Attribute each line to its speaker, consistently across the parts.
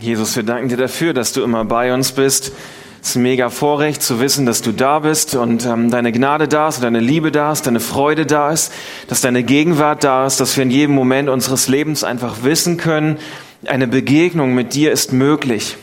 Speaker 1: Jesus, wir danken dir dafür, dass du immer bei uns bist. Es ist ein mega Vorrecht zu wissen, dass du da bist und ähm, deine Gnade da ist, deine Liebe da ist, deine Freude da ist, dass deine Gegenwart da ist, dass wir in jedem Moment unseres Lebens einfach wissen können, eine Begegnung mit dir ist möglich.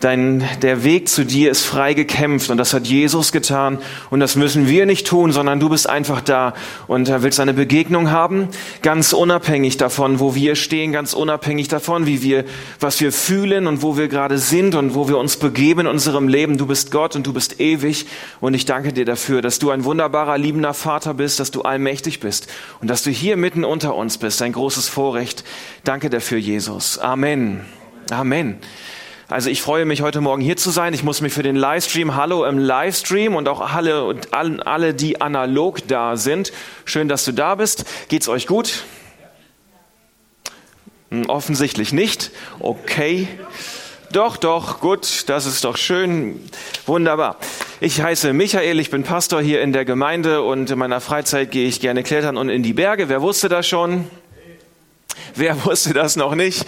Speaker 1: Dein, der Weg zu dir ist frei gekämpft und das hat Jesus getan und das müssen wir nicht tun, sondern du bist einfach da und willst eine Begegnung haben, ganz unabhängig davon, wo wir stehen, ganz unabhängig davon, wie wir, was wir fühlen und wo wir gerade sind und wo wir uns begeben in unserem Leben. Du bist Gott und du bist ewig und ich danke dir dafür, dass du ein wunderbarer, liebender Vater bist, dass du allmächtig bist und dass du hier mitten unter uns bist. Ein großes Vorrecht. Danke dafür, Jesus. Amen. Amen. Also ich freue mich heute Morgen hier zu sein. Ich muss mich für den Livestream, hallo im Livestream und auch alle und alle, die analog da sind. Schön, dass du da bist. Geht's euch gut? Hm, offensichtlich nicht. Okay. Doch, doch, gut, das ist doch schön. Wunderbar. Ich heiße Michael, ich bin Pastor hier in der Gemeinde und in meiner Freizeit gehe ich gerne klettern und in die Berge. Wer wusste das schon? Wer wusste das noch nicht?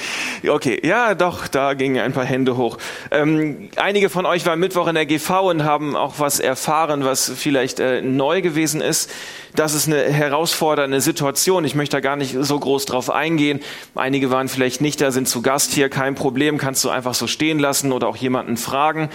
Speaker 1: Okay, ja, doch, da gingen ein paar Hände hoch. Ähm, einige von euch waren Mittwoch in der GV und haben auch was erfahren, was vielleicht äh, neu gewesen ist. Das ist eine herausfordernde Situation. Ich möchte da gar nicht so groß drauf eingehen. Einige waren vielleicht nicht da, sind zu Gast hier, kein Problem, kannst du einfach so stehen lassen oder auch jemanden fragen.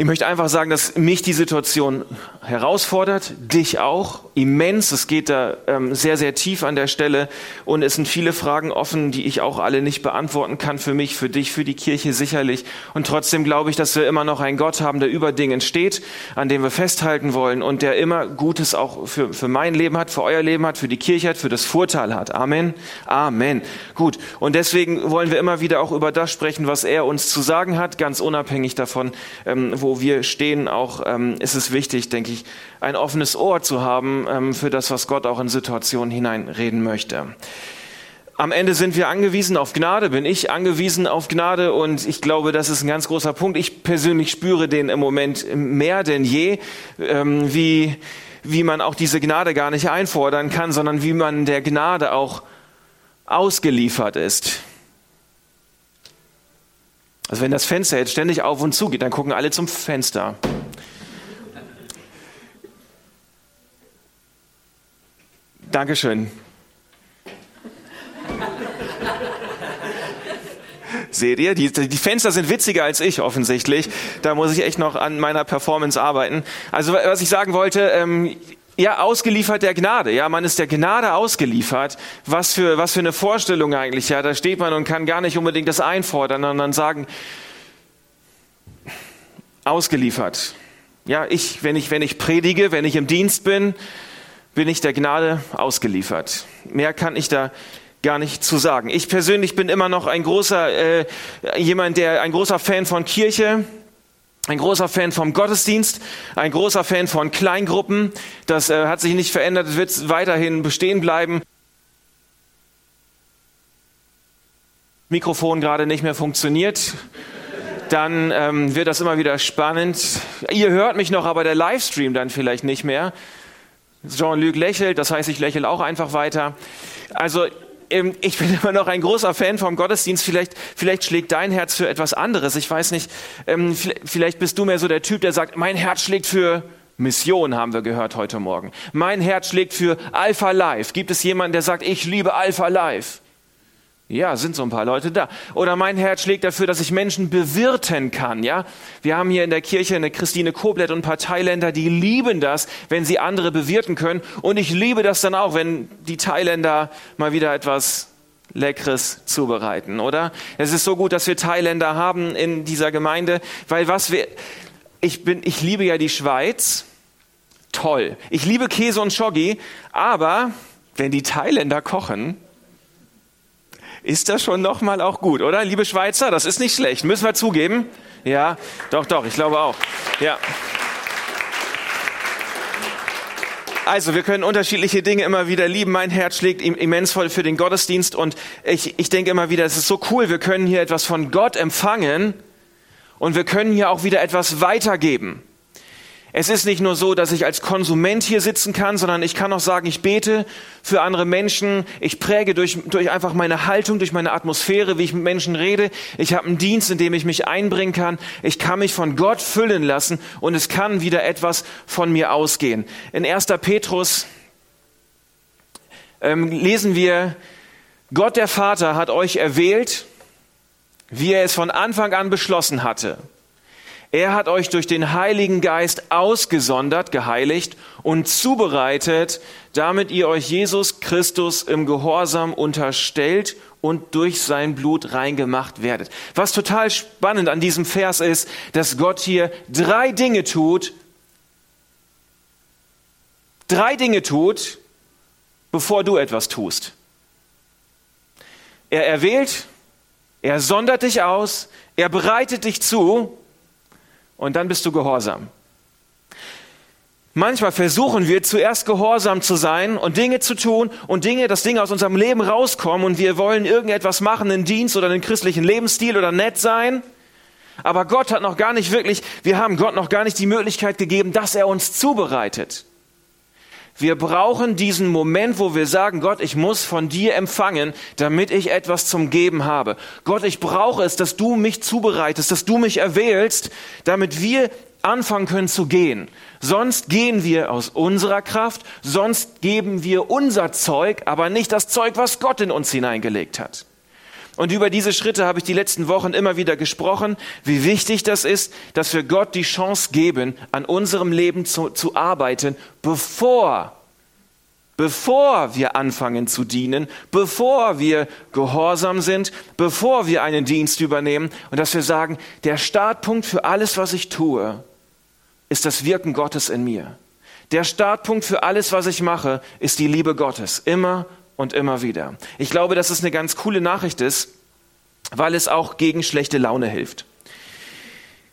Speaker 1: Ich möchte einfach sagen, dass mich die Situation herausfordert, dich auch, immens. Es geht da ähm, sehr, sehr tief an der Stelle und es sind viele Fragen offen, die ich auch alle nicht beantworten kann, für mich, für dich, für die Kirche sicherlich. Und trotzdem glaube ich, dass wir immer noch einen Gott haben, der über Dingen steht, an dem wir festhalten wollen und der immer Gutes auch für, für mein Leben hat, für euer Leben hat, für die Kirche hat, für das Vorteil hat. Amen. Amen. Gut. Und deswegen wollen wir immer wieder auch über das sprechen, was er uns zu sagen hat, ganz unabhängig davon, ähm, wo wir stehen, auch ähm, ist es wichtig, denke ich, ein offenes Ohr zu haben ähm, für das, was Gott auch in Situationen hineinreden möchte. Am Ende sind wir angewiesen auf Gnade, bin ich angewiesen auf Gnade und ich glaube, das ist ein ganz großer Punkt. Ich persönlich spüre den im Moment mehr denn je, ähm, wie, wie man auch diese Gnade gar nicht einfordern kann, sondern wie man der Gnade auch ausgeliefert ist. Also wenn das Fenster jetzt ständig auf und zu geht, dann gucken alle zum Fenster. Dankeschön. Seht ihr? Die, die Fenster sind witziger als ich offensichtlich. Da muss ich echt noch an meiner Performance arbeiten. Also was ich sagen wollte, ähm, ja, ausgeliefert der Gnade. Ja, man ist der Gnade ausgeliefert. Was für, was für eine Vorstellung eigentlich. Ja, da steht man und kann gar nicht unbedingt das einfordern, sondern sagen, ausgeliefert. Ja, ich, wenn ich, wenn ich predige, wenn ich im Dienst bin, bin ich der Gnade ausgeliefert. Mehr kann ich da gar nicht zu sagen. Ich persönlich bin immer noch ein großer, äh, jemand, der, ein großer Fan von Kirche ein großer Fan vom Gottesdienst, ein großer Fan von Kleingruppen. Das äh, hat sich nicht verändert, wird weiterhin bestehen bleiben. Mikrofon gerade nicht mehr funktioniert, dann ähm, wird das immer wieder spannend. Ihr hört mich noch, aber der Livestream dann vielleicht nicht mehr. Jean-Luc lächelt, das heißt, ich lächle auch einfach weiter. Also ähm, ich bin immer noch ein großer Fan vom Gottesdienst. Vielleicht, vielleicht schlägt dein Herz für etwas anderes. Ich weiß nicht, ähm, vielleicht bist du mehr so der Typ, der sagt, mein Herz schlägt für Mission, haben wir gehört heute Morgen. Mein Herz schlägt für Alpha Life. Gibt es jemanden, der sagt, ich liebe Alpha Life? Ja, sind so ein paar Leute da. Oder mein Herz schlägt dafür, dass ich Menschen bewirten kann, ja? Wir haben hier in der Kirche eine Christine Koblet und ein paar Thailänder, die lieben das, wenn sie andere bewirten können. Und ich liebe das dann auch, wenn die Thailänder mal wieder etwas Leckeres zubereiten, oder? Es ist so gut, dass wir Thailänder haben in dieser Gemeinde, weil was wir, ich bin, ich liebe ja die Schweiz. Toll. Ich liebe Käse und Schoggi, aber wenn die Thailänder kochen, ist das schon nochmal auch gut, oder? Liebe Schweizer, das ist nicht schlecht. Müssen wir zugeben? Ja, doch, doch, ich glaube auch. Ja. Also, wir können unterschiedliche Dinge immer wieder lieben. Mein Herz schlägt immens voll für den Gottesdienst und ich, ich denke immer wieder, es ist so cool, wir können hier etwas von Gott empfangen und wir können hier auch wieder etwas weitergeben. Es ist nicht nur so, dass ich als Konsument hier sitzen kann, sondern ich kann auch sagen, ich bete für andere Menschen. Ich präge durch, durch einfach meine Haltung, durch meine Atmosphäre, wie ich mit Menschen rede. Ich habe einen Dienst, in dem ich mich einbringen kann. Ich kann mich von Gott füllen lassen und es kann wieder etwas von mir ausgehen. In 1. Petrus ähm, lesen wir, Gott der Vater hat euch erwählt, wie er es von Anfang an beschlossen hatte. Er hat euch durch den Heiligen Geist ausgesondert, geheiligt und zubereitet, damit ihr euch Jesus Christus im Gehorsam unterstellt und durch sein Blut reingemacht werdet. Was total spannend an diesem Vers ist, dass Gott hier drei Dinge tut, drei Dinge tut, bevor du etwas tust. Er erwählt, er sondert dich aus, er bereitet dich zu und dann bist du gehorsam. Manchmal versuchen wir zuerst gehorsam zu sein und Dinge zu tun und Dinge, dass Dinge aus unserem Leben rauskommen und wir wollen irgendetwas machen, einen Dienst oder einen christlichen Lebensstil oder nett sein. Aber Gott hat noch gar nicht wirklich, wir haben Gott noch gar nicht die Möglichkeit gegeben, dass er uns zubereitet. Wir brauchen diesen Moment, wo wir sagen, Gott, ich muss von dir empfangen, damit ich etwas zum Geben habe. Gott, ich brauche es, dass du mich zubereitest, dass du mich erwählst, damit wir anfangen können zu gehen. Sonst gehen wir aus unserer Kraft, sonst geben wir unser Zeug, aber nicht das Zeug, was Gott in uns hineingelegt hat. Und über diese Schritte habe ich die letzten Wochen immer wieder gesprochen, wie wichtig das ist, dass wir Gott die Chance geben, an unserem Leben zu, zu arbeiten, bevor bevor wir anfangen zu dienen, bevor wir gehorsam sind, bevor wir einen Dienst übernehmen und dass wir sagen, der Startpunkt für alles, was ich tue, ist das Wirken Gottes in mir. Der Startpunkt für alles, was ich mache, ist die Liebe Gottes, immer und immer wieder. Ich glaube, dass es eine ganz coole Nachricht ist, weil es auch gegen schlechte Laune hilft.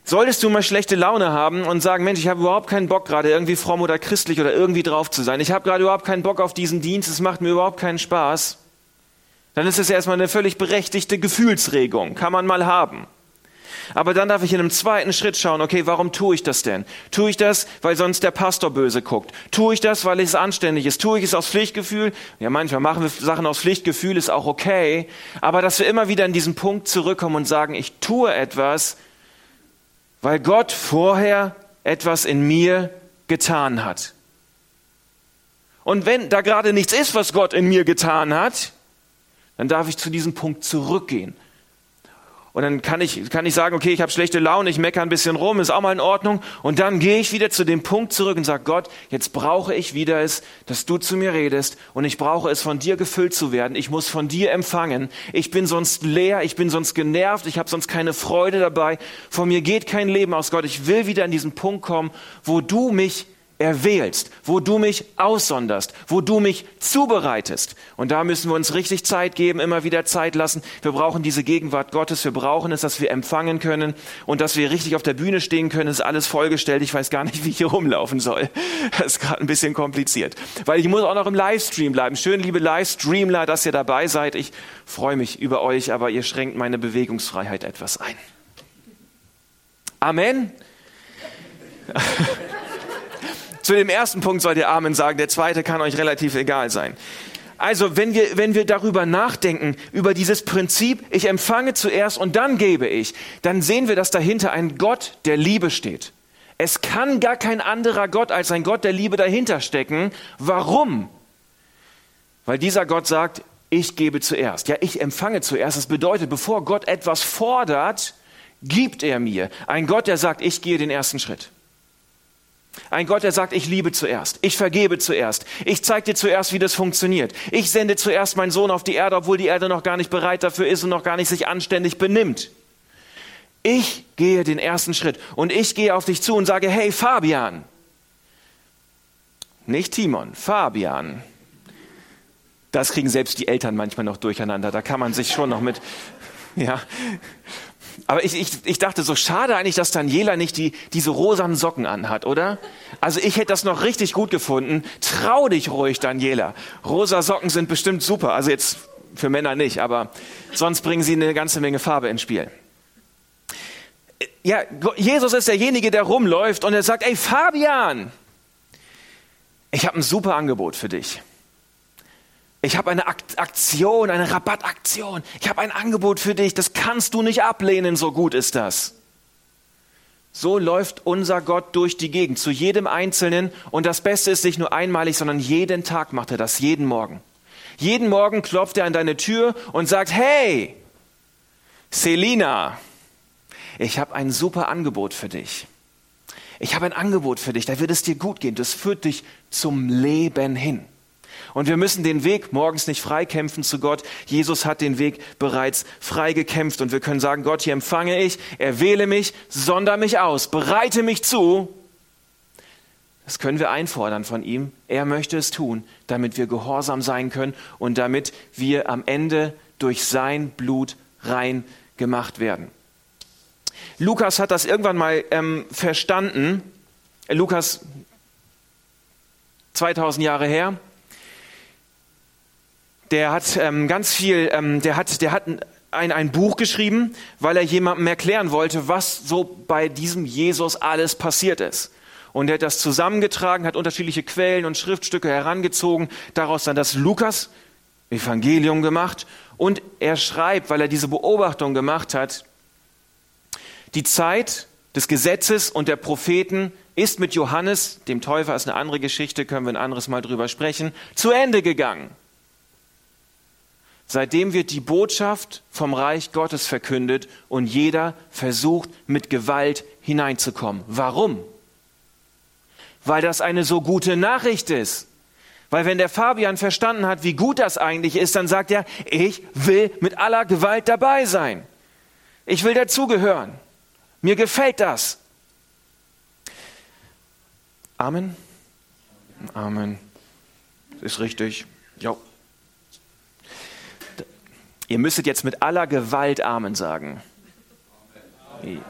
Speaker 1: Solltest du mal schlechte Laune haben und sagen, Mensch, ich habe überhaupt keinen Bock gerade irgendwie fromm oder christlich oder irgendwie drauf zu sein. Ich habe gerade überhaupt keinen Bock auf diesen Dienst, es macht mir überhaupt keinen Spaß. Dann ist es erstmal eine völlig berechtigte Gefühlsregung, kann man mal haben. Aber dann darf ich in einem zweiten Schritt schauen, okay, warum tue ich das denn? Tue ich das, weil sonst der Pastor böse guckt? Tue ich das, weil es anständig ist? Tue ich es aus Pflichtgefühl? Ja, manchmal machen wir Sachen aus Pflichtgefühl, ist auch okay. Aber dass wir immer wieder in diesen Punkt zurückkommen und sagen, ich tue etwas, weil Gott vorher etwas in mir getan hat. Und wenn da gerade nichts ist, was Gott in mir getan hat, dann darf ich zu diesem Punkt zurückgehen und dann kann ich, kann ich sagen, okay, ich habe schlechte Laune, ich meckere ein bisschen rum, ist auch mal in Ordnung. Und dann gehe ich wieder zu dem Punkt zurück und sage, Gott, jetzt brauche ich wieder es, dass du zu mir redest und ich brauche es, von dir gefüllt zu werden. Ich muss von dir empfangen. Ich bin sonst leer, ich bin sonst genervt, ich habe sonst keine Freude dabei. Von mir geht kein Leben aus, Gott. Ich will wieder an diesen Punkt kommen, wo du mich erwählst, wo du mich aussonderst, wo du mich zubereitest. Und da müssen wir uns richtig Zeit geben, immer wieder Zeit lassen. Wir brauchen diese Gegenwart Gottes. Wir brauchen es, dass wir empfangen können und dass wir richtig auf der Bühne stehen können. Es ist alles vollgestellt. Ich weiß gar nicht, wie ich hier rumlaufen soll. Das ist gerade ein bisschen kompliziert. Weil ich muss auch noch im Livestream bleiben. Schön, liebe Livestreamler, dass ihr dabei seid. Ich freue mich über euch, aber ihr schränkt meine Bewegungsfreiheit etwas ein. Amen. Zu dem ersten Punkt sollt ihr Amen sagen, der zweite kann euch relativ egal sein. Also, wenn wir, wenn wir darüber nachdenken, über dieses Prinzip, ich empfange zuerst und dann gebe ich, dann sehen wir, dass dahinter ein Gott der Liebe steht. Es kann gar kein anderer Gott als ein Gott der Liebe dahinter stecken. Warum? Weil dieser Gott sagt, ich gebe zuerst. Ja, ich empfange zuerst. Das bedeutet, bevor Gott etwas fordert, gibt er mir. Ein Gott, der sagt, ich gehe den ersten Schritt. Ein Gott, der sagt, ich liebe zuerst, ich vergebe zuerst, ich zeige dir zuerst, wie das funktioniert. Ich sende zuerst meinen Sohn auf die Erde, obwohl die Erde noch gar nicht bereit dafür ist und noch gar nicht sich anständig benimmt. Ich gehe den ersten Schritt und ich gehe auf dich zu und sage, hey Fabian, nicht Timon, Fabian. Das kriegen selbst die Eltern manchmal noch durcheinander. Da kann man sich schon noch mit, ja. Aber ich, ich, ich dachte so, schade eigentlich, dass Daniela nicht die, diese rosanen Socken anhat, oder? Also ich hätte das noch richtig gut gefunden. Trau dich ruhig, Daniela. Rosa Socken sind bestimmt super. Also jetzt für Männer nicht, aber sonst bringen sie eine ganze Menge Farbe ins Spiel. ja, Jesus ist derjenige, der rumläuft und er sagt, ey Fabian, ich habe ein super Angebot für dich. Ich habe eine Aktion, eine Rabattaktion. Ich habe ein Angebot für dich. Das kannst du nicht ablehnen, so gut ist das. So läuft unser Gott durch die Gegend, zu jedem Einzelnen. Und das Beste ist nicht nur einmalig, sondern jeden Tag macht er das, jeden Morgen. Jeden Morgen klopft er an deine Tür und sagt, hey, Selina, ich habe ein super Angebot für dich. Ich habe ein Angebot für dich, da wird es dir gut gehen. Das führt dich zum Leben hin. Und wir müssen den Weg morgens nicht freikämpfen zu Gott. Jesus hat den Weg bereits frei gekämpft und wir können sagen, Gott, hier empfange ich, erwähle mich, sonder mich aus, bereite mich zu. Das können wir einfordern von ihm. Er möchte es tun, damit wir gehorsam sein können und damit wir am Ende durch sein Blut rein gemacht werden. Lukas hat das irgendwann mal ähm, verstanden. Lukas 2000 Jahre her. Der hat ähm, ganz viel, ähm, der hat, der hat ein, ein Buch geschrieben, weil er jemandem erklären wollte, was so bei diesem Jesus alles passiert ist. Und er hat das zusammengetragen, hat unterschiedliche Quellen und Schriftstücke herangezogen, daraus dann das Lukas Evangelium gemacht. Und er schreibt, weil er diese Beobachtung gemacht hat, die Zeit des Gesetzes und der Propheten ist mit Johannes, dem Täufer ist eine andere Geschichte, können wir ein anderes Mal drüber sprechen, zu Ende gegangen. Seitdem wird die Botschaft vom Reich Gottes verkündet und jeder versucht mit Gewalt hineinzukommen. Warum? Weil das eine so gute Nachricht ist. Weil wenn der Fabian verstanden hat, wie gut das eigentlich ist, dann sagt er, ich will mit aller Gewalt dabei sein. Ich will dazugehören. Mir gefällt das. Amen. Amen. Ist richtig. Ja. Ihr müsstet jetzt mit aller Gewalt Amen sagen. Amen.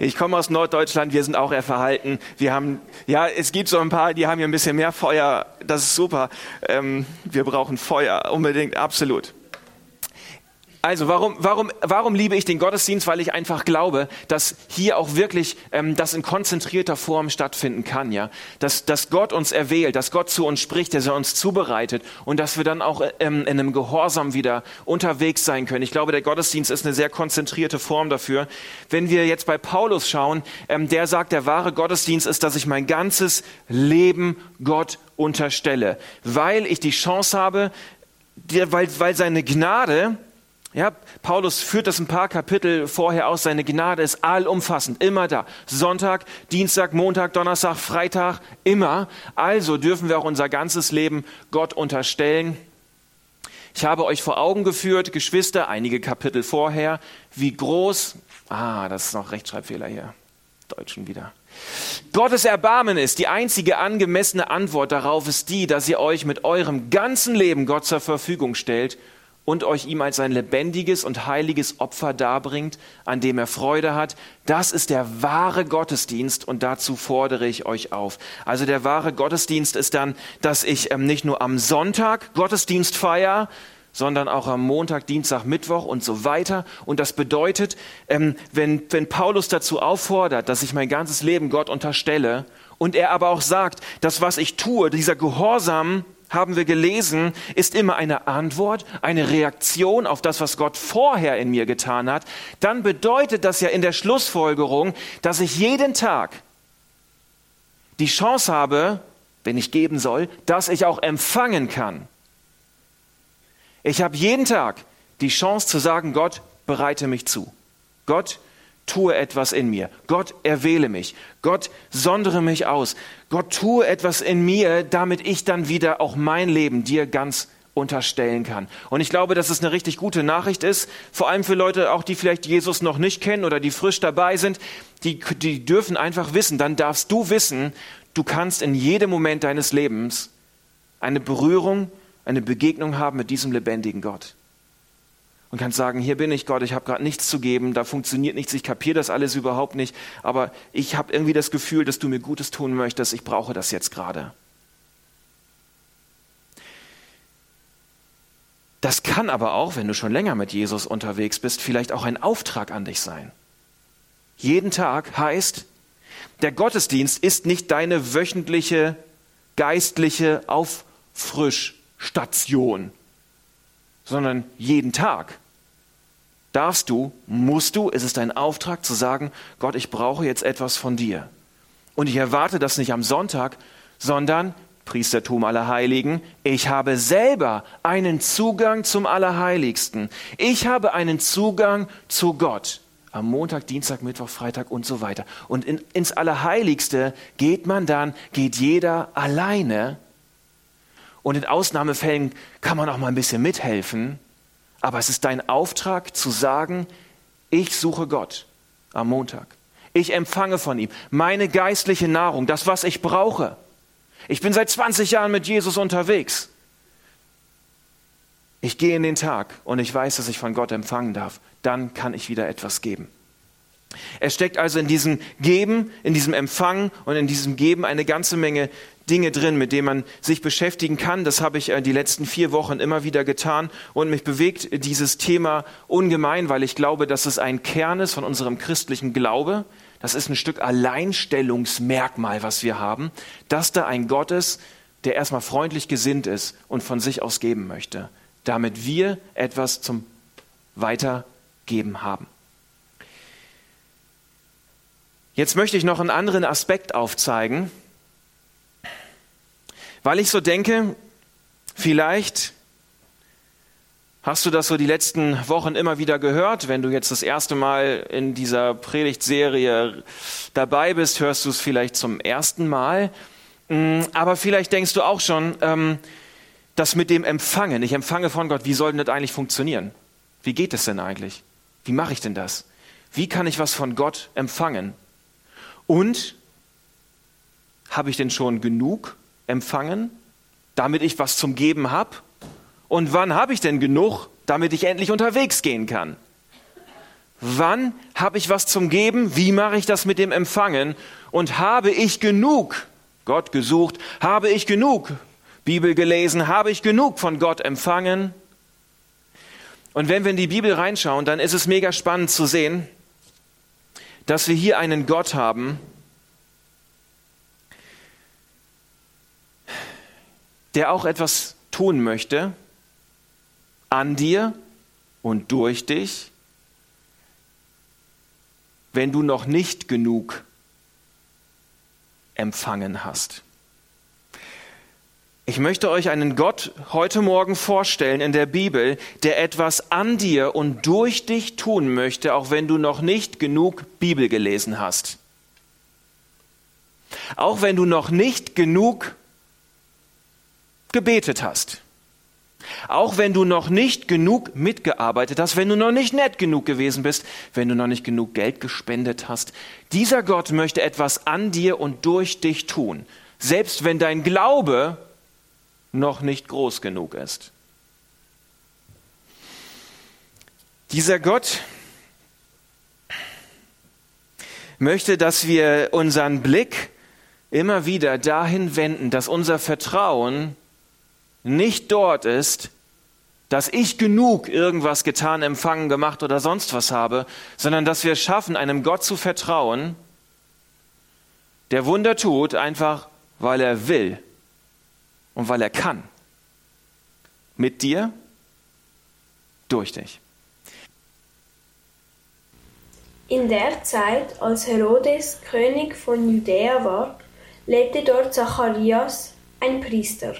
Speaker 1: Ich komme aus Norddeutschland, wir sind auch eher verhalten. Wir haben, ja, es gibt so ein paar, die haben hier ein bisschen mehr Feuer. Das ist super. Ähm, wir brauchen Feuer, unbedingt, absolut. Also warum, warum, warum liebe ich den Gottesdienst? Weil ich einfach glaube, dass hier auch wirklich ähm, das in konzentrierter Form stattfinden kann, ja. Dass, dass Gott uns erwählt, dass Gott zu uns spricht, dass er uns zubereitet und dass wir dann auch ähm, in einem Gehorsam wieder unterwegs sein können. Ich glaube, der Gottesdienst ist eine sehr konzentrierte Form dafür. Wenn wir jetzt bei Paulus schauen, ähm, der sagt, der wahre Gottesdienst ist, dass ich mein ganzes Leben Gott unterstelle, weil ich die Chance habe, weil, weil seine Gnade ja, Paulus führt das ein paar Kapitel vorher aus. Seine Gnade ist allumfassend, immer da. Sonntag, Dienstag, Montag, Donnerstag, Freitag, immer. Also dürfen wir auch unser ganzes Leben Gott unterstellen. Ich habe euch vor Augen geführt, Geschwister, einige Kapitel vorher, wie groß, ah, das ist noch Rechtschreibfehler hier, Deutschen wieder. Gottes Erbarmen ist, die einzige angemessene Antwort darauf ist die, dass ihr euch mit eurem ganzen Leben Gott zur Verfügung stellt und euch ihm als ein lebendiges und heiliges Opfer darbringt, an dem er Freude hat, das ist der wahre Gottesdienst und dazu fordere ich euch auf. Also der wahre Gottesdienst ist dann, dass ich ähm, nicht nur am Sonntag Gottesdienst feiere, sondern auch am Montag, Dienstag, Mittwoch und so weiter. Und das bedeutet, ähm, wenn, wenn Paulus dazu auffordert, dass ich mein ganzes Leben Gott unterstelle und er aber auch sagt, dass was ich tue, dieser Gehorsam, haben wir gelesen, ist immer eine Antwort, eine Reaktion auf das, was Gott vorher in mir getan hat, dann bedeutet das ja in der Schlussfolgerung, dass ich jeden Tag die Chance habe, wenn ich geben soll, dass ich auch empfangen kann. Ich habe jeden Tag die Chance zu sagen, Gott, bereite mich zu. Gott, tue etwas in mir. Gott, erwähle mich. Gott, sondere mich aus. Gott, tue etwas in mir, damit ich dann wieder auch mein Leben dir ganz unterstellen kann. Und ich glaube, dass es eine richtig gute Nachricht ist, vor allem für Leute auch, die vielleicht Jesus noch nicht kennen oder die frisch dabei sind, die, die dürfen einfach wissen, dann darfst du wissen, du kannst in jedem Moment deines Lebens eine Berührung, eine Begegnung haben mit diesem lebendigen Gott und kannst sagen, hier bin ich Gott, ich habe gerade nichts zu geben, da funktioniert nichts, ich kapiere das alles überhaupt nicht, aber ich habe irgendwie das Gefühl, dass du mir Gutes tun möchtest, ich brauche das jetzt gerade. Das kann aber auch, wenn du schon länger mit Jesus unterwegs bist, vielleicht auch ein Auftrag an dich sein. Jeden Tag heißt, der Gottesdienst ist nicht deine wöchentliche geistliche Auffrischstation, sondern jeden Tag darfst du, musst du, ist es dein Auftrag zu sagen, Gott, ich brauche jetzt etwas von dir. Und ich erwarte das nicht am Sonntag, sondern Priestertum aller Heiligen, ich habe selber einen Zugang zum Allerheiligsten. Ich habe einen Zugang zu Gott. Am Montag, Dienstag, Mittwoch, Freitag und so weiter. Und in, ins Allerheiligste geht man dann, geht jeder alleine. Und in Ausnahmefällen kann man auch mal ein bisschen mithelfen. Aber es ist dein Auftrag zu sagen, ich suche Gott am Montag. Ich empfange von ihm meine geistliche Nahrung, das, was ich brauche. Ich bin seit 20 Jahren mit Jesus unterwegs. Ich gehe in den Tag und ich weiß, dass ich von Gott empfangen darf. Dann kann ich wieder etwas geben. Es steckt also in diesem Geben, in diesem Empfangen und in diesem Geben eine ganze Menge Dinge drin, mit denen man sich beschäftigen kann. Das habe ich äh, die letzten vier Wochen immer wieder getan und mich bewegt dieses Thema ungemein, weil ich glaube, dass es ein Kern ist von unserem christlichen Glaube, das ist ein Stück Alleinstellungsmerkmal, was wir haben, dass da ein Gott ist, der erstmal freundlich gesinnt ist und von sich aus geben möchte, damit wir etwas zum Weitergeben haben. Jetzt möchte ich noch einen anderen Aspekt aufzeigen, weil ich so denke, vielleicht Hast du das so die letzten Wochen immer wieder gehört? Wenn du jetzt das erste Mal in dieser Predigtserie dabei bist, hörst du es vielleicht zum ersten Mal. Mm, aber vielleicht denkst du auch schon, ähm, das mit dem Empfangen, ich empfange von Gott, wie soll denn das eigentlich funktionieren? Wie geht es denn eigentlich? Wie mache ich denn das? Wie kann ich was von Gott empfangen? Und habe ich denn schon genug empfangen, damit ich was zum Geben habe? Und wann habe ich denn genug, damit ich endlich unterwegs gehen kann? Wann habe ich was zum Geben? Wie mache ich das mit dem Empfangen? Und habe ich genug Gott gesucht? Habe ich genug Bibel gelesen? Habe ich genug von Gott empfangen? Und wenn wir in die Bibel reinschauen, dann ist es mega spannend zu sehen, dass wir hier einen Gott haben, der auch etwas tun möchte, an dir und durch dich, wenn du noch nicht genug empfangen hast. Ich möchte euch einen Gott heute Morgen vorstellen in der Bibel, der etwas an dir und durch dich tun möchte, auch wenn du noch nicht genug Bibel gelesen hast. Auch wenn du noch nicht genug gebetet hast. Auch wenn du noch nicht genug mitgearbeitet hast, wenn du noch nicht nett genug gewesen bist, wenn du noch nicht genug Geld gespendet hast. Dieser Gott möchte etwas an dir und durch dich tun, selbst wenn dein Glaube noch nicht groß genug ist. Dieser Gott möchte, dass wir unseren Blick immer wieder dahin wenden, dass unser Vertrauen nicht dort ist, dass ich genug irgendwas getan, empfangen, gemacht oder sonst was habe, sondern dass wir es schaffen, einem Gott zu vertrauen, der Wunder tut, einfach weil er will und weil er kann. Mit dir, durch dich.
Speaker 2: In der Zeit, als Herodes König von Judäa war, lebte dort Zacharias, ein Priester.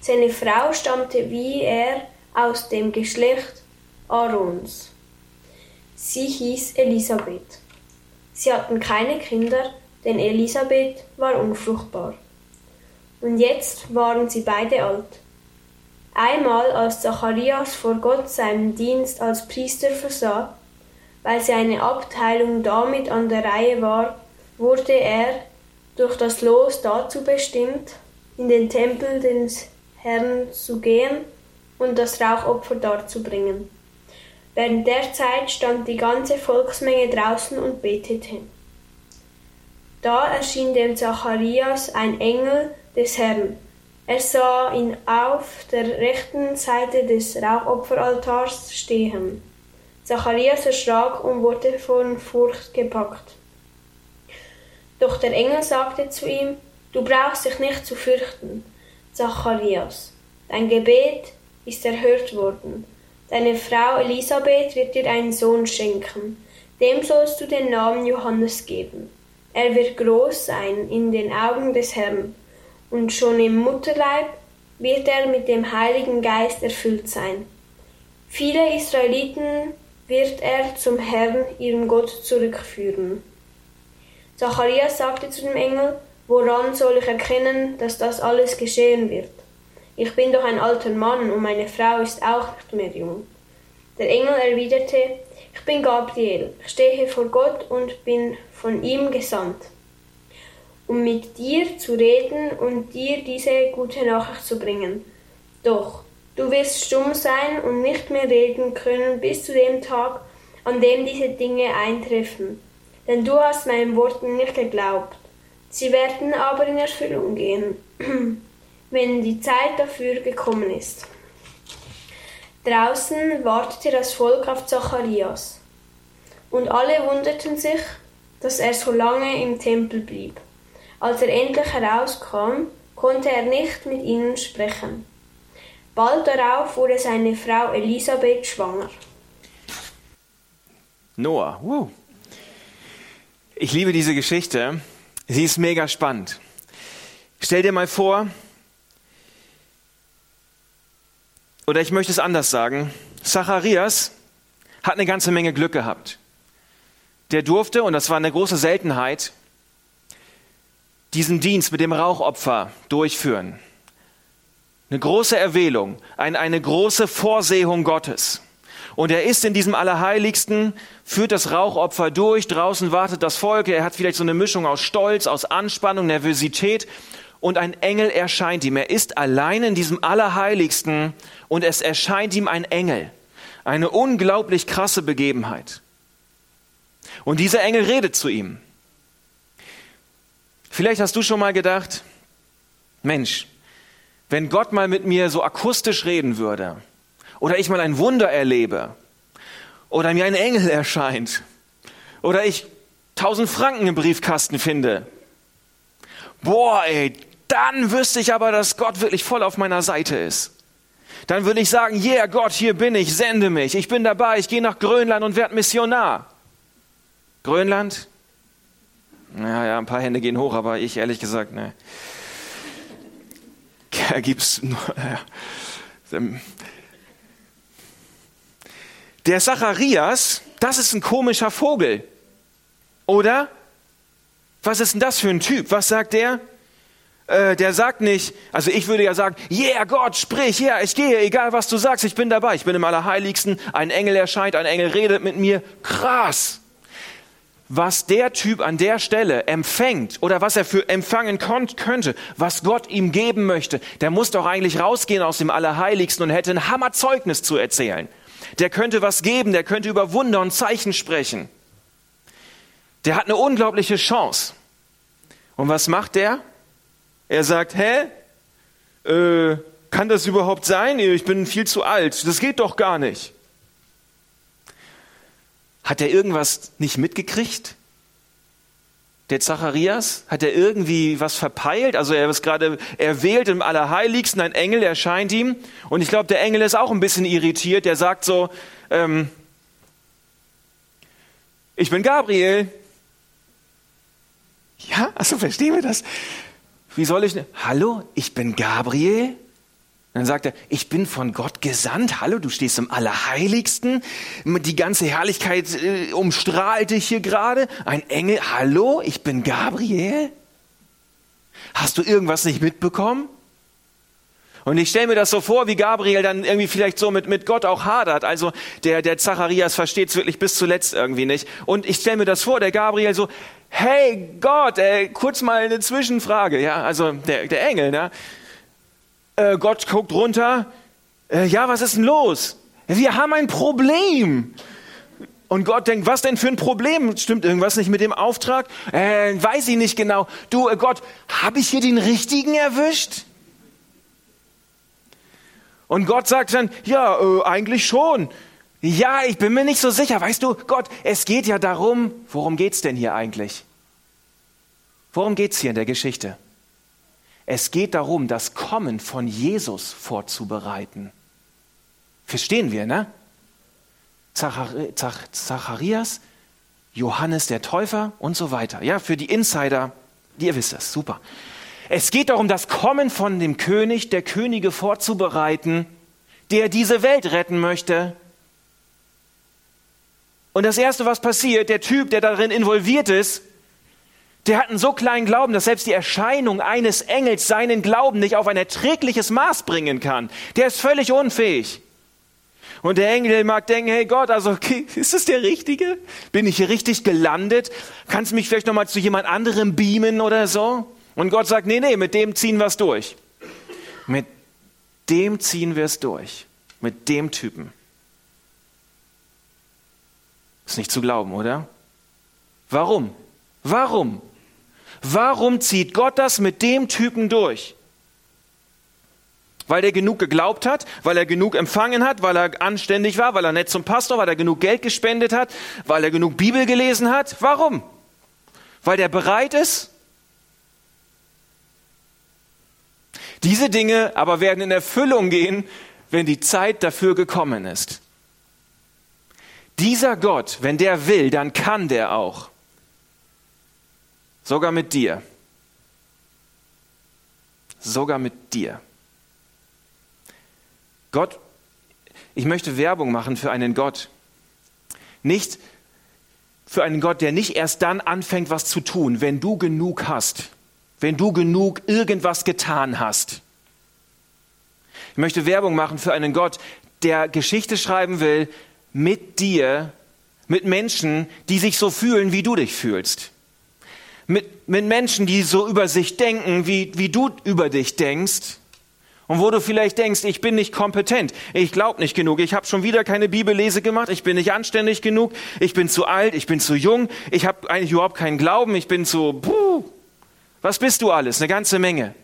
Speaker 2: Seine Frau stammte wie er aus dem Geschlecht Aarons. Sie hieß Elisabeth. Sie hatten keine Kinder, denn Elisabeth war unfruchtbar. Und jetzt waren sie beide alt. Einmal, als Zacharias vor Gott seinen Dienst als Priester versah, weil seine Abteilung damit an der Reihe war, wurde er durch das Los dazu bestimmt, in den Tempel des Herrn zu gehen und das Rauchopfer darzubringen. Während der Zeit stand die ganze Volksmenge draußen und betete. Da erschien dem Zacharias ein Engel des Herrn, Er sah ihn auf der rechten Seite des Rauchopferaltars stehen. Zacharias erschrak und wurde von Furcht gepackt. Doch der Engel sagte zu ihm, Du brauchst dich nicht zu fürchten, Zacharias. Dein Gebet ist erhört worden. Deine Frau Elisabeth wird dir einen Sohn schenken. Dem sollst du den Namen Johannes geben. Er wird groß sein in den Augen des Herrn, und schon im Mutterleib wird er mit dem Heiligen Geist erfüllt sein. Viele Israeliten wird er zum Herrn, ihrem Gott, zurückführen. Zacharias sagte zu dem Engel, woran soll ich erkennen, dass das alles geschehen wird? Ich bin doch ein alter Mann und meine Frau ist auch nicht mehr jung. Der Engel erwiderte, ich bin Gabriel, ich stehe vor Gott und bin von ihm gesandt, um mit dir zu reden und dir diese gute Nachricht zu bringen. Doch du wirst stumm sein und nicht mehr reden können bis zu dem Tag, an dem diese Dinge eintreffen. Denn du hast meinen Worten nicht geglaubt. Sie werden aber in Erfüllung gehen, wenn die Zeit dafür gekommen ist. Draußen wartete das Volk auf Zacharias, und alle wunderten sich, dass er so lange im Tempel blieb. Als er endlich herauskam, konnte er nicht mit ihnen sprechen. Bald darauf wurde seine Frau Elisabeth schwanger.
Speaker 1: Noah, wow. Ich liebe diese Geschichte. Sie ist mega spannend. Stell dir mal vor, oder ich möchte es anders sagen, Zacharias hat eine ganze Menge Glück gehabt. Der durfte, und das war eine große Seltenheit, diesen Dienst mit dem Rauchopfer durchführen. Eine große Erwählung, ein, eine große Vorsehung Gottes. Und er ist in diesem Allerheiligsten, führt das Rauchopfer durch, draußen wartet das Volk, er hat vielleicht so eine Mischung aus Stolz, aus Anspannung, Nervosität und ein Engel erscheint ihm. Er ist allein in diesem Allerheiligsten und es erscheint ihm ein Engel. Eine unglaublich krasse Begebenheit. Und dieser Engel redet zu ihm. Vielleicht hast du schon mal gedacht, Mensch, wenn Gott mal mit mir so akustisch reden würde, oder ich mal ein Wunder erlebe oder mir ein Engel erscheint oder ich tausend Franken im Briefkasten finde. Boah, ey, dann wüsste ich aber, dass Gott wirklich voll auf meiner Seite ist. Dann würde ich sagen, yeah, Gott, hier bin ich, sende mich, ich bin dabei, ich gehe nach Grönland und werde Missionar. Grönland? Naja, ja, ein paar Hände gehen hoch, aber ich ehrlich gesagt, ne. Da gibt's nur, ja. Der Zacharias, das ist ein komischer Vogel. Oder? Was ist denn das für ein Typ? Was sagt der? Äh, der sagt nicht, also ich würde ja sagen, yeah, Gott, sprich, ja, yeah, ich gehe, egal was du sagst, ich bin dabei, ich bin im Allerheiligsten, ein Engel erscheint, ein Engel redet mit mir, krass. Was der Typ an der Stelle empfängt oder was er für empfangen könnte, was Gott ihm geben möchte, der muss doch eigentlich rausgehen aus dem Allerheiligsten und hätte ein Hammerzeugnis zu erzählen der könnte was geben, der könnte über Wunder und Zeichen sprechen. Der hat eine unglaubliche Chance. Und was macht der? Er sagt, hä? Äh, kann das überhaupt sein? Ich bin viel zu alt. Das geht doch gar nicht. Hat er irgendwas nicht mitgekriegt? Der Zacharias? Hat er irgendwie was verpeilt? Also er ist gerade erwählt im Allerheiligsten, ein Engel erscheint ihm. Und ich glaube, der Engel ist auch ein bisschen irritiert. Der sagt so, ähm, ich bin Gabriel. Ja, also verstehen wir das? Wie soll ich, hallo, ich bin Gabriel? Dann sagt er, ich bin von Gott gesandt. Hallo, du stehst im Allerheiligsten. Die ganze Herrlichkeit äh, umstrahlt dich hier gerade. Ein Engel. Hallo, ich bin Gabriel. Hast du irgendwas nicht mitbekommen? Und ich stelle mir das so vor, wie Gabriel dann irgendwie vielleicht so mit, mit Gott auch hadert. Also der, der Zacharias versteht es wirklich bis zuletzt irgendwie nicht. Und ich stelle mir das vor, der Gabriel so, hey Gott, äh, kurz mal eine Zwischenfrage. Ja, also der, der Engel, ne? Äh, Gott guckt runter, äh, ja, was ist denn los? Wir haben ein Problem. Und Gott denkt, was denn für ein Problem? Stimmt irgendwas nicht mit dem Auftrag? Äh, weiß ich nicht genau. Du, äh Gott, habe ich hier den richtigen erwischt? Und Gott sagt dann, ja, äh, eigentlich schon. Ja, ich bin mir nicht so sicher. Weißt du, Gott, es geht ja darum, worum geht's denn hier eigentlich? Worum geht's hier in der Geschichte? Es geht darum, das Kommen von Jesus vorzubereiten. Verstehen wir, ne? Zacharias, Johannes der Täufer und so weiter. Ja, für die Insider, ihr wisst das, super. Es geht darum, das Kommen von dem König, der Könige vorzubereiten, der diese Welt retten möchte. Und das Erste, was passiert, der Typ, der darin involviert ist, der hat einen so kleinen Glauben, dass selbst die Erscheinung eines Engels seinen Glauben nicht auf ein erträgliches Maß bringen kann. Der ist völlig unfähig. Und der Engel mag denken, hey Gott, also okay, ist es der Richtige? Bin ich hier richtig gelandet? Kannst du mich vielleicht nochmal zu jemand anderem beamen oder so? Und Gott sagt, nee, nee, mit dem ziehen wir es durch. Mit dem ziehen wir es durch. Mit dem Typen. Ist nicht zu glauben, oder? Warum? Warum? Warum zieht Gott das mit dem Typen durch? Weil er genug geglaubt hat, weil er genug empfangen hat, weil er anständig war, weil er nett zum Pastor, weil er genug Geld gespendet hat, weil er genug Bibel gelesen hat. Warum? Weil er bereit ist, Diese Dinge aber werden in Erfüllung gehen, wenn die Zeit dafür gekommen ist. Dieser Gott, wenn der will, dann kann der auch. Sogar mit dir. Sogar mit dir. Gott, ich möchte Werbung machen für einen Gott. Nicht für einen Gott, der nicht erst dann anfängt, was zu tun, wenn du genug hast wenn du genug irgendwas getan hast. Ich möchte Werbung machen für einen Gott, der Geschichte schreiben will mit dir, mit Menschen, die sich so fühlen, wie du dich fühlst. Mit, mit Menschen, die so über sich denken, wie, wie du über dich denkst. Und wo du vielleicht denkst, ich bin nicht kompetent, ich glaube nicht genug, ich habe schon wieder keine Bibellese gemacht, ich bin nicht anständig genug, ich bin zu alt, ich bin zu jung, ich habe eigentlich überhaupt keinen Glauben, ich bin zu... Puh, was bist du alles? Eine ganze Menge.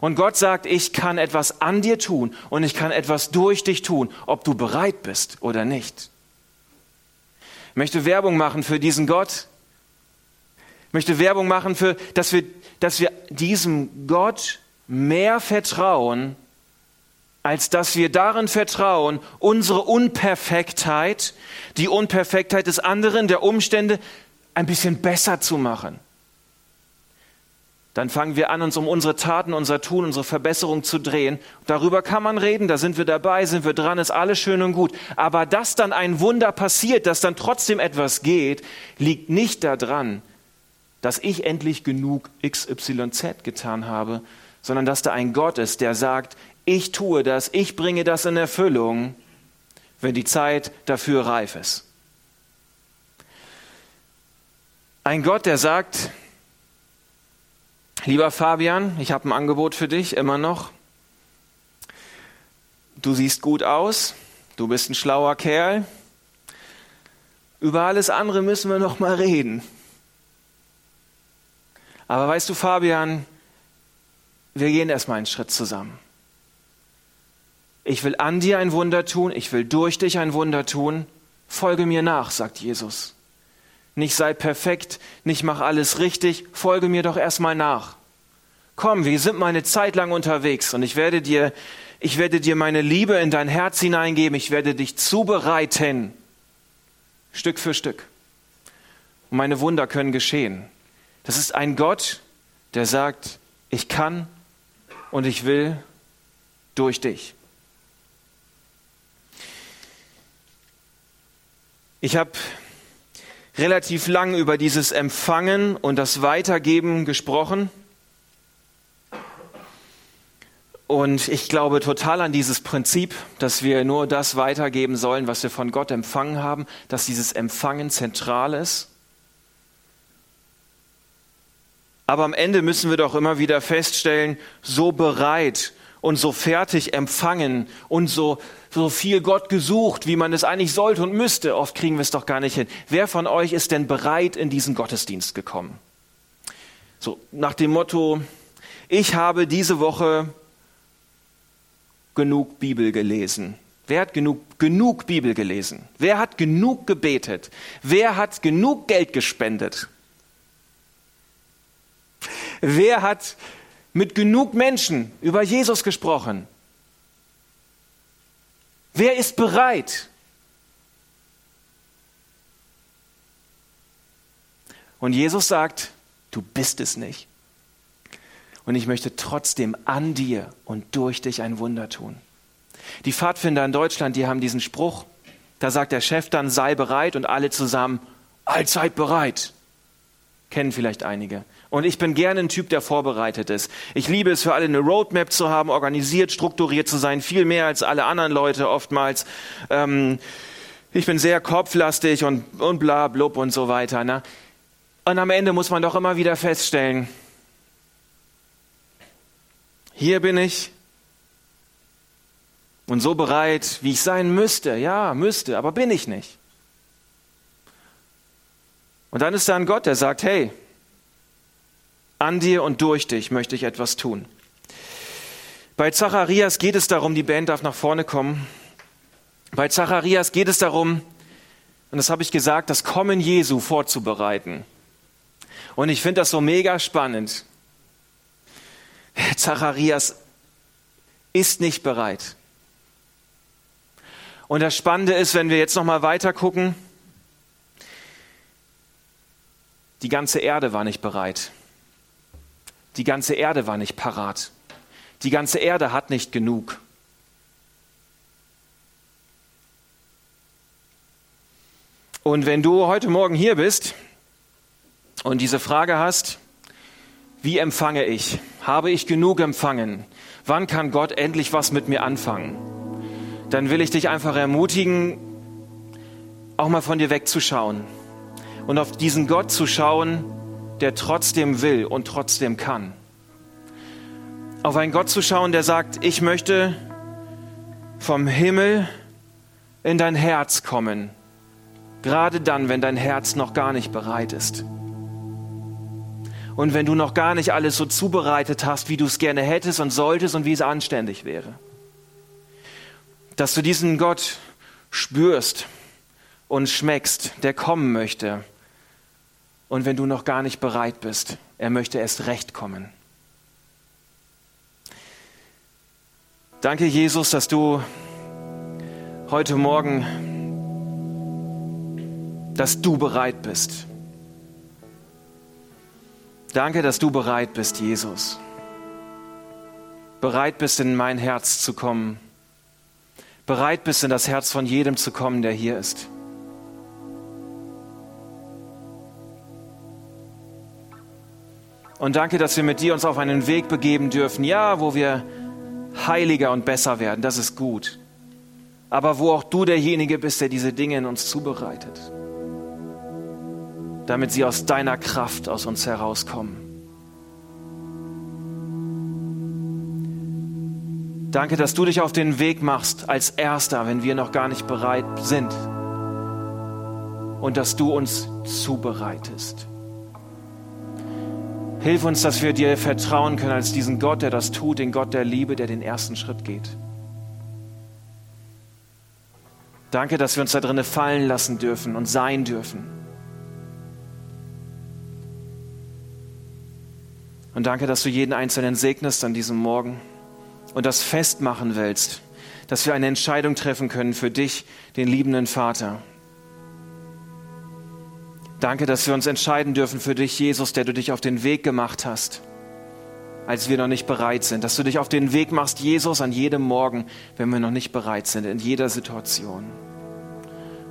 Speaker 1: Und Gott sagt, ich kann etwas an dir tun und ich kann etwas durch dich tun, ob du bereit bist oder nicht. Ich möchte Werbung machen für diesen Gott. Möchte Werbung machen für, dass wir, dass wir diesem Gott mehr vertrauen, als dass wir darin vertrauen, unsere Unperfektheit, die Unperfektheit des anderen, der Umstände, ein bisschen besser zu machen dann fangen wir an, uns um unsere Taten, unser Tun, unsere Verbesserung zu drehen. Darüber kann man reden, da sind wir dabei, sind wir dran, ist alles schön und gut. Aber dass dann ein Wunder passiert, dass dann trotzdem etwas geht, liegt nicht daran, dass ich endlich genug XYZ getan habe, sondern dass da ein Gott ist, der sagt, ich tue das, ich bringe das in Erfüllung, wenn die Zeit dafür reif ist. Ein Gott, der sagt, Lieber Fabian, ich habe ein Angebot für dich, immer noch. Du siehst gut aus, du bist ein schlauer Kerl. Über alles andere müssen wir noch mal reden. Aber weißt du, Fabian, wir gehen erstmal einen Schritt zusammen. Ich will an dir ein Wunder tun, ich will durch dich ein Wunder tun. Folge mir nach, sagt Jesus nicht sei perfekt, nicht mach alles richtig, folge mir doch erstmal nach. Komm, wir sind mal eine Zeit lang unterwegs und ich werde dir, ich werde dir meine Liebe in dein Herz hineingeben, ich werde dich zubereiten, Stück für Stück. Und meine Wunder können geschehen. Das ist ein Gott, der sagt, ich kann und ich will durch dich. Ich habe relativ lang über dieses Empfangen und das Weitergeben gesprochen. Und ich glaube total an dieses Prinzip, dass wir nur das weitergeben sollen, was wir von Gott empfangen haben, dass dieses Empfangen zentral ist. Aber am Ende müssen wir doch immer wieder feststellen, so bereit und so fertig empfangen und so, so viel Gott gesucht, wie man es eigentlich sollte und müsste. Oft kriegen wir es doch gar nicht hin. Wer von euch ist denn bereit in diesen Gottesdienst gekommen? So, nach dem Motto, ich habe diese Woche genug Bibel gelesen? Wer hat genug, genug Bibel gelesen? Wer hat genug gebetet? Wer hat genug Geld gespendet? Wer hat mit genug Menschen über Jesus gesprochen? Wer ist bereit? Und Jesus sagt, du bist es nicht. Und ich möchte trotzdem an dir und durch dich ein Wunder tun. Die Pfadfinder in Deutschland, die haben diesen Spruch, da sagt der Chef dann, sei bereit und alle zusammen, allzeit bereit. Kennen vielleicht einige. Und ich bin gerne ein Typ, der vorbereitet ist. Ich liebe es, für alle eine Roadmap zu haben, organisiert, strukturiert zu sein, viel mehr als alle anderen Leute oftmals. Ähm, ich bin sehr kopflastig und, und bla blub und so weiter. Ne? Und am Ende muss man doch immer wieder feststellen, hier bin ich und so bereit, wie ich sein müsste. Ja, müsste, aber bin ich nicht. Und dann ist da ein Gott, der sagt, hey, an dir und durch dich möchte ich etwas tun. Bei Zacharias geht es darum, die Band darf nach vorne kommen. Bei Zacharias geht es darum, und das habe ich gesagt, das Kommen Jesu vorzubereiten. Und ich finde das so mega spannend. Zacharias ist nicht bereit. Und das Spannende ist, wenn wir jetzt noch mal weiter gucken, die ganze Erde war nicht bereit. Die ganze Erde war nicht parat. Die ganze Erde hat nicht genug. Und wenn du heute Morgen hier bist und diese Frage hast, wie empfange ich? Habe ich genug empfangen? Wann kann Gott endlich was mit mir anfangen? Dann will ich dich einfach ermutigen, auch mal von dir wegzuschauen und auf diesen Gott zu schauen, der trotzdem will und trotzdem kann. Auf einen Gott zu schauen, der sagt, ich möchte vom Himmel in dein Herz kommen, gerade dann, wenn dein Herz noch gar nicht bereit ist. Und wenn du noch gar nicht alles so zubereitet hast, wie du es gerne hättest und solltest und wie es anständig wäre. Dass du diesen Gott spürst und schmeckst, der kommen möchte. Und wenn du noch gar nicht bereit bist, er möchte erst recht kommen. Danke, Jesus, dass du heute Morgen, dass du bereit bist Danke, dass du bereit bist, Jesus. Bereit bist, in mein Herz zu kommen. Bereit bist, in das Herz von jedem zu kommen, der hier ist. Und danke, dass wir mit dir uns auf einen Weg begeben dürfen, ja, wo wir heiliger und besser werden, das ist gut. Aber wo auch du derjenige bist, der diese Dinge in uns zubereitet damit sie aus deiner Kraft aus uns herauskommen. Danke, dass du dich auf den Weg machst als Erster, wenn wir noch gar nicht bereit sind. Und dass du uns zubereitest. Hilf uns, dass wir dir vertrauen können als diesen Gott, der das tut, den Gott der Liebe, der den ersten Schritt geht. Danke, dass wir uns da drinnen fallen lassen dürfen und sein dürfen. Und danke, dass du jeden Einzelnen segnest an diesem Morgen und das festmachen willst, dass wir eine Entscheidung treffen können für dich, den liebenden Vater. Danke, dass wir uns entscheiden dürfen für dich, Jesus, der du dich auf den Weg gemacht hast, als wir noch nicht bereit sind. Dass du dich auf den Weg machst, Jesus, an jedem Morgen, wenn wir noch nicht bereit sind, in jeder Situation.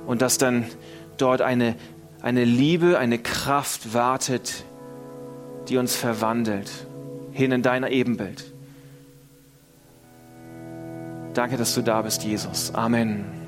Speaker 1: Und dass dann dort eine, eine Liebe, eine Kraft wartet, die uns verwandelt hin in dein Ebenbild. Danke, dass du da bist, Jesus. Amen.